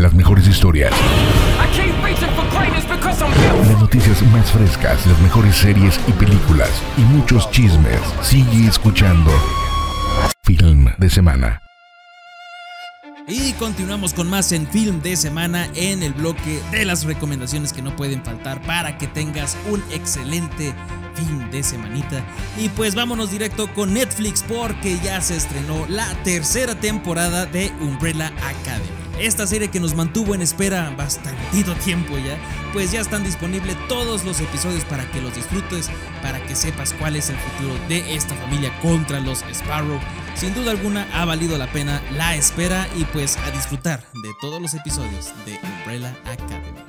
las mejores historias. Las noticias más frescas, las mejores series y películas y muchos chismes. Sigue escuchando Film de Semana. Y continuamos con más en Film de Semana en el bloque de las recomendaciones que no pueden faltar para que tengas un excelente fin de semanita. Y pues vámonos directo con Netflix porque ya se estrenó la tercera temporada de Umbrella Academy. Esta serie que nos mantuvo en espera bastantito tiempo ya, pues ya están disponibles todos los episodios para que los disfrutes, para que sepas cuál es el futuro de esta familia contra los Sparrow. Sin duda alguna ha valido la pena la espera y pues a disfrutar de todos los episodios de Umbrella Academy.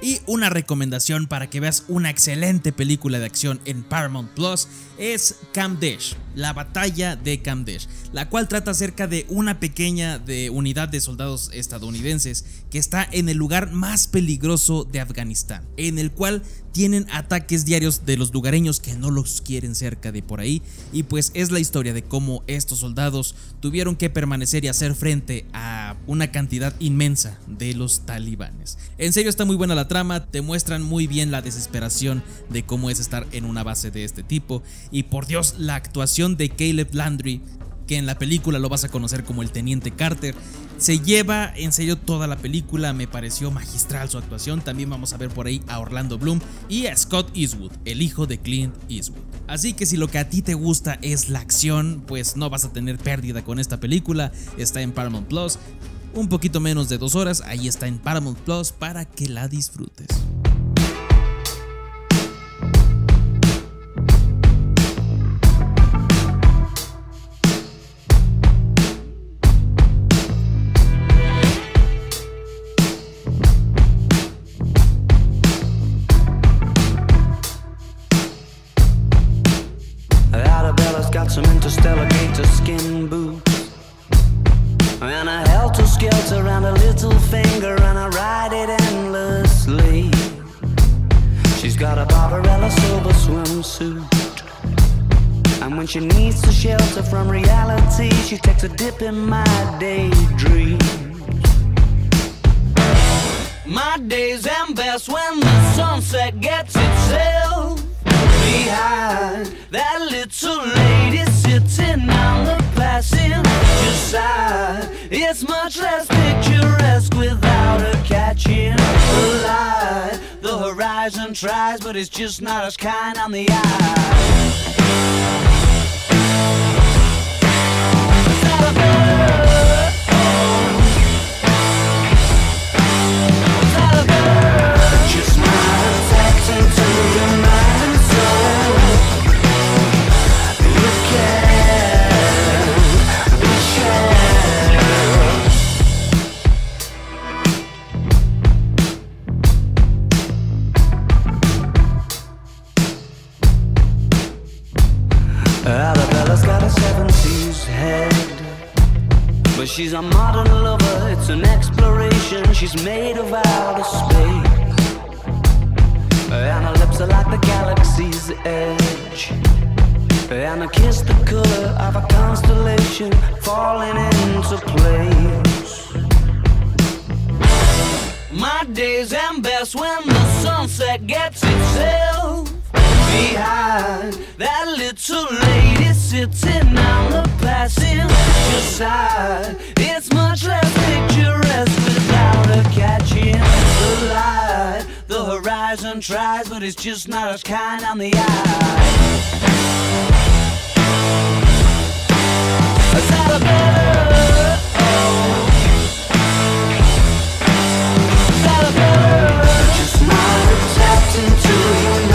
Y una recomendación para que veas una excelente película de acción en Paramount Plus es Kamdesh, la batalla de Kamdesh, la cual trata acerca de una pequeña de unidad de soldados estadounidenses que está en el lugar más peligroso de Afganistán, en el cual tienen ataques diarios de los lugareños que no los quieren cerca de por ahí y pues es la historia de cómo estos soldados tuvieron que permanecer y hacer frente a una cantidad inmensa de los talibanes. En serio está muy buena la trama, te muestran muy bien la desesperación de cómo es estar en una base de este tipo y por Dios la actuación de Caleb Landry que en la película lo vas a conocer como el Teniente Carter. Se lleva en serio toda la película, me pareció magistral su actuación. También vamos a ver por ahí a Orlando Bloom y a Scott Eastwood, el hijo de Clint Eastwood. Así que si lo que a ti te gusta es la acción, pues no vas a tener pérdida con esta película. Está en Paramount Plus. Un poquito menos de dos horas, ahí está en Paramount Plus para que la disfrutes. alligator skin boots. And a helter skelter and a little finger, and I ride it endlessly. She's got a Barbarella silver swimsuit. And when she needs to shelter from reality, she takes a dip in my daydream. My days am best when the sunset gets itself. Much less picturesque without her catching the light. The horizon tries, but it's just not as kind on the eye. A modern lover, it's an exploration. She's made of outer space. And her lips are like the galaxy's edge. And her kiss the color of a constellation falling into place. My days end best when the sunset gets itself behind that little lady sitting on the passenger side. Tries, but it's just not as kind on the eye. Is that a better? Is that a better? Just not tapped into your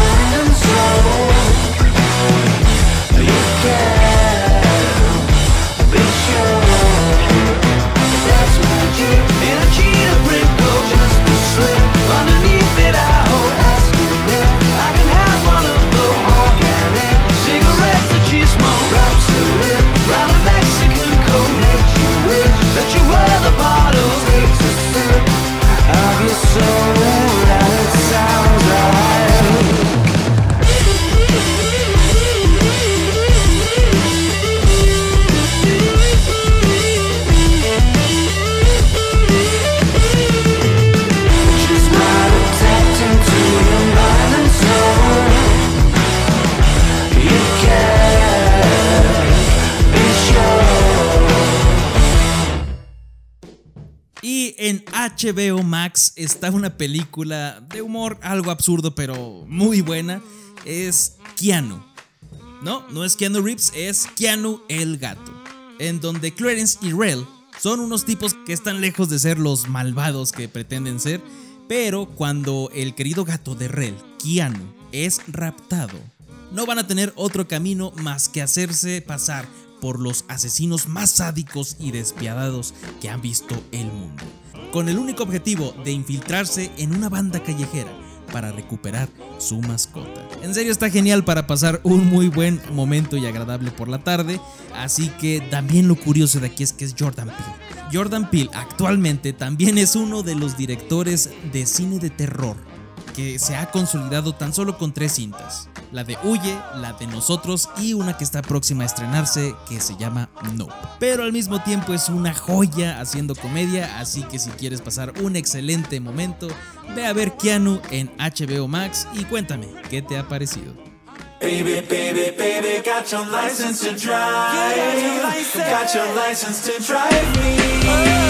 en HBO Max está una película de humor algo absurdo, pero muy buena. Es Keanu. No, no es Keanu Reeves, es Keanu el gato. En donde Clarence y Rel son unos tipos que están lejos de ser los malvados que pretenden ser. Pero cuando el querido gato de Rel, Keanu, es raptado, no van a tener otro camino más que hacerse pasar por los asesinos más sádicos y despiadados que han visto el mundo, con el único objetivo de infiltrarse en una banda callejera para recuperar su mascota. En serio está genial para pasar un muy buen momento y agradable por la tarde, así que también lo curioso de aquí es que es Jordan Peele. Jordan Peele actualmente también es uno de los directores de cine de terror que se ha consolidado tan solo con tres cintas. La de Huye, la de Nosotros y una que está próxima a estrenarse que se llama No. Pero al mismo tiempo es una joya haciendo comedia, así que si quieres pasar un excelente momento, ve a ver Keanu en HBO Max y cuéntame qué te ha parecido. Baby, baby, baby, got your license to drive. Got your license to drive me.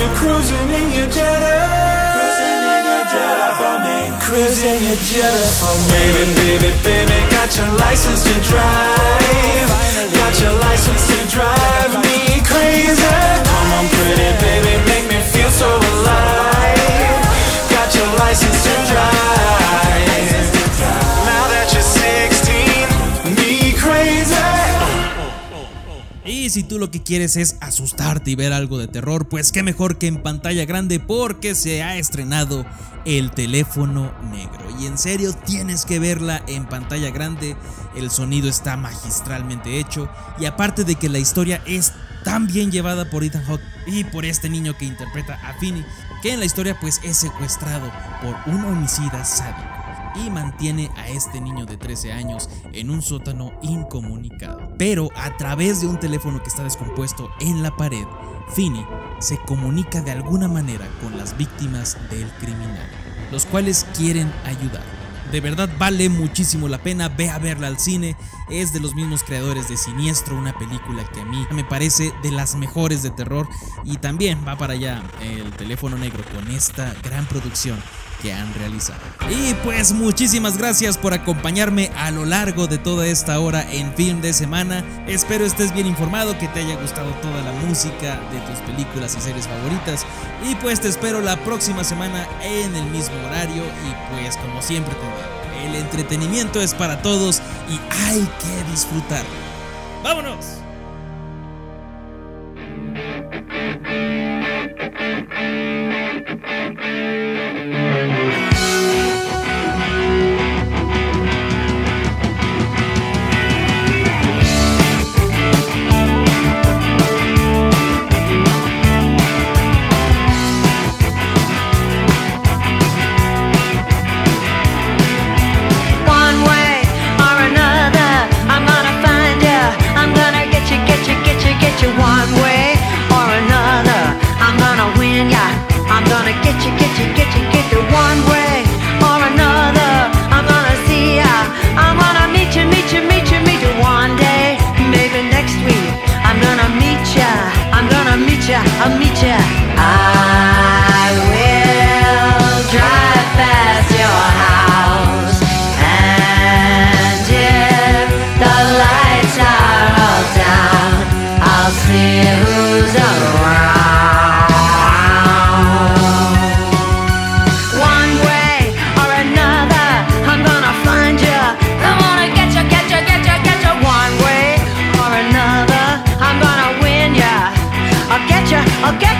You're cruising in your Jetta. Cruising in your Jetta for me. Cruising your Jetta for me. Baby, baby, baby, got your license to drive. Got your license to drive me crazy. Come on, pretty baby, make me feel so alive. Got your license to drive. Si tú lo que quieres es asustarte y ver algo de terror, pues qué mejor que en pantalla grande porque se ha estrenado El teléfono negro. Y en serio tienes que verla en pantalla grande, el sonido está magistralmente hecho. Y aparte de que la historia es tan bien llevada por Ethan Hawke y por este niño que interpreta a Finney, que en la historia pues es secuestrado por un homicida sádico y mantiene a este niño de 13 años en un sótano incomunicado. Pero a través de un teléfono que está descompuesto en la pared, Finney se comunica de alguna manera con las víctimas del criminal, los cuales quieren ayudar. De verdad vale muchísimo la pena, ve a verla al cine, es de los mismos creadores de Siniestro, una película que a mí me parece de las mejores de terror y también va para allá el teléfono negro con esta gran producción que han realizado. Y pues muchísimas gracias por acompañarme a lo largo de toda esta hora en Film de Semana. Espero estés bien informado, que te haya gustado toda la música de tus películas y series favoritas. Y pues te espero la próxima semana en el mismo horario y pues como siempre te digo, el entretenimiento es para todos y hay que disfrutarlo. ¡Vámonos! get your Okay.